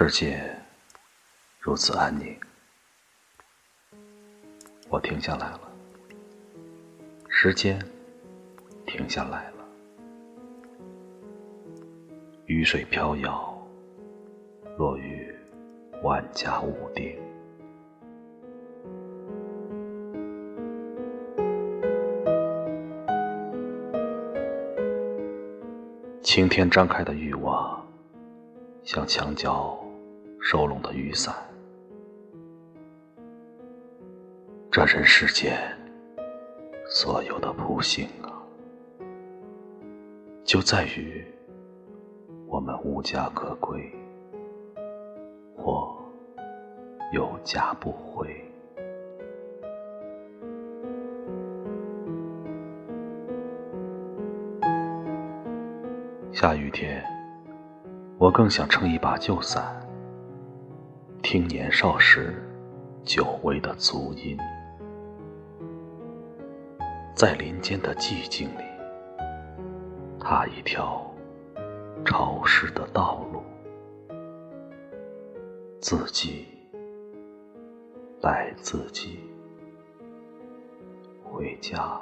世界如此安宁，我停下来了，时间停下来了，雨水飘摇，落于万家屋顶。晴天张开的欲望，像墙角收拢的雨伞。这人世间所有的不幸啊，就在于我们无家可归，或有家不回。下雨天，我更想撑一把旧伞，听年少时久违的足音，在林间的寂静里，踏一条潮湿的道路，自己带自己回家。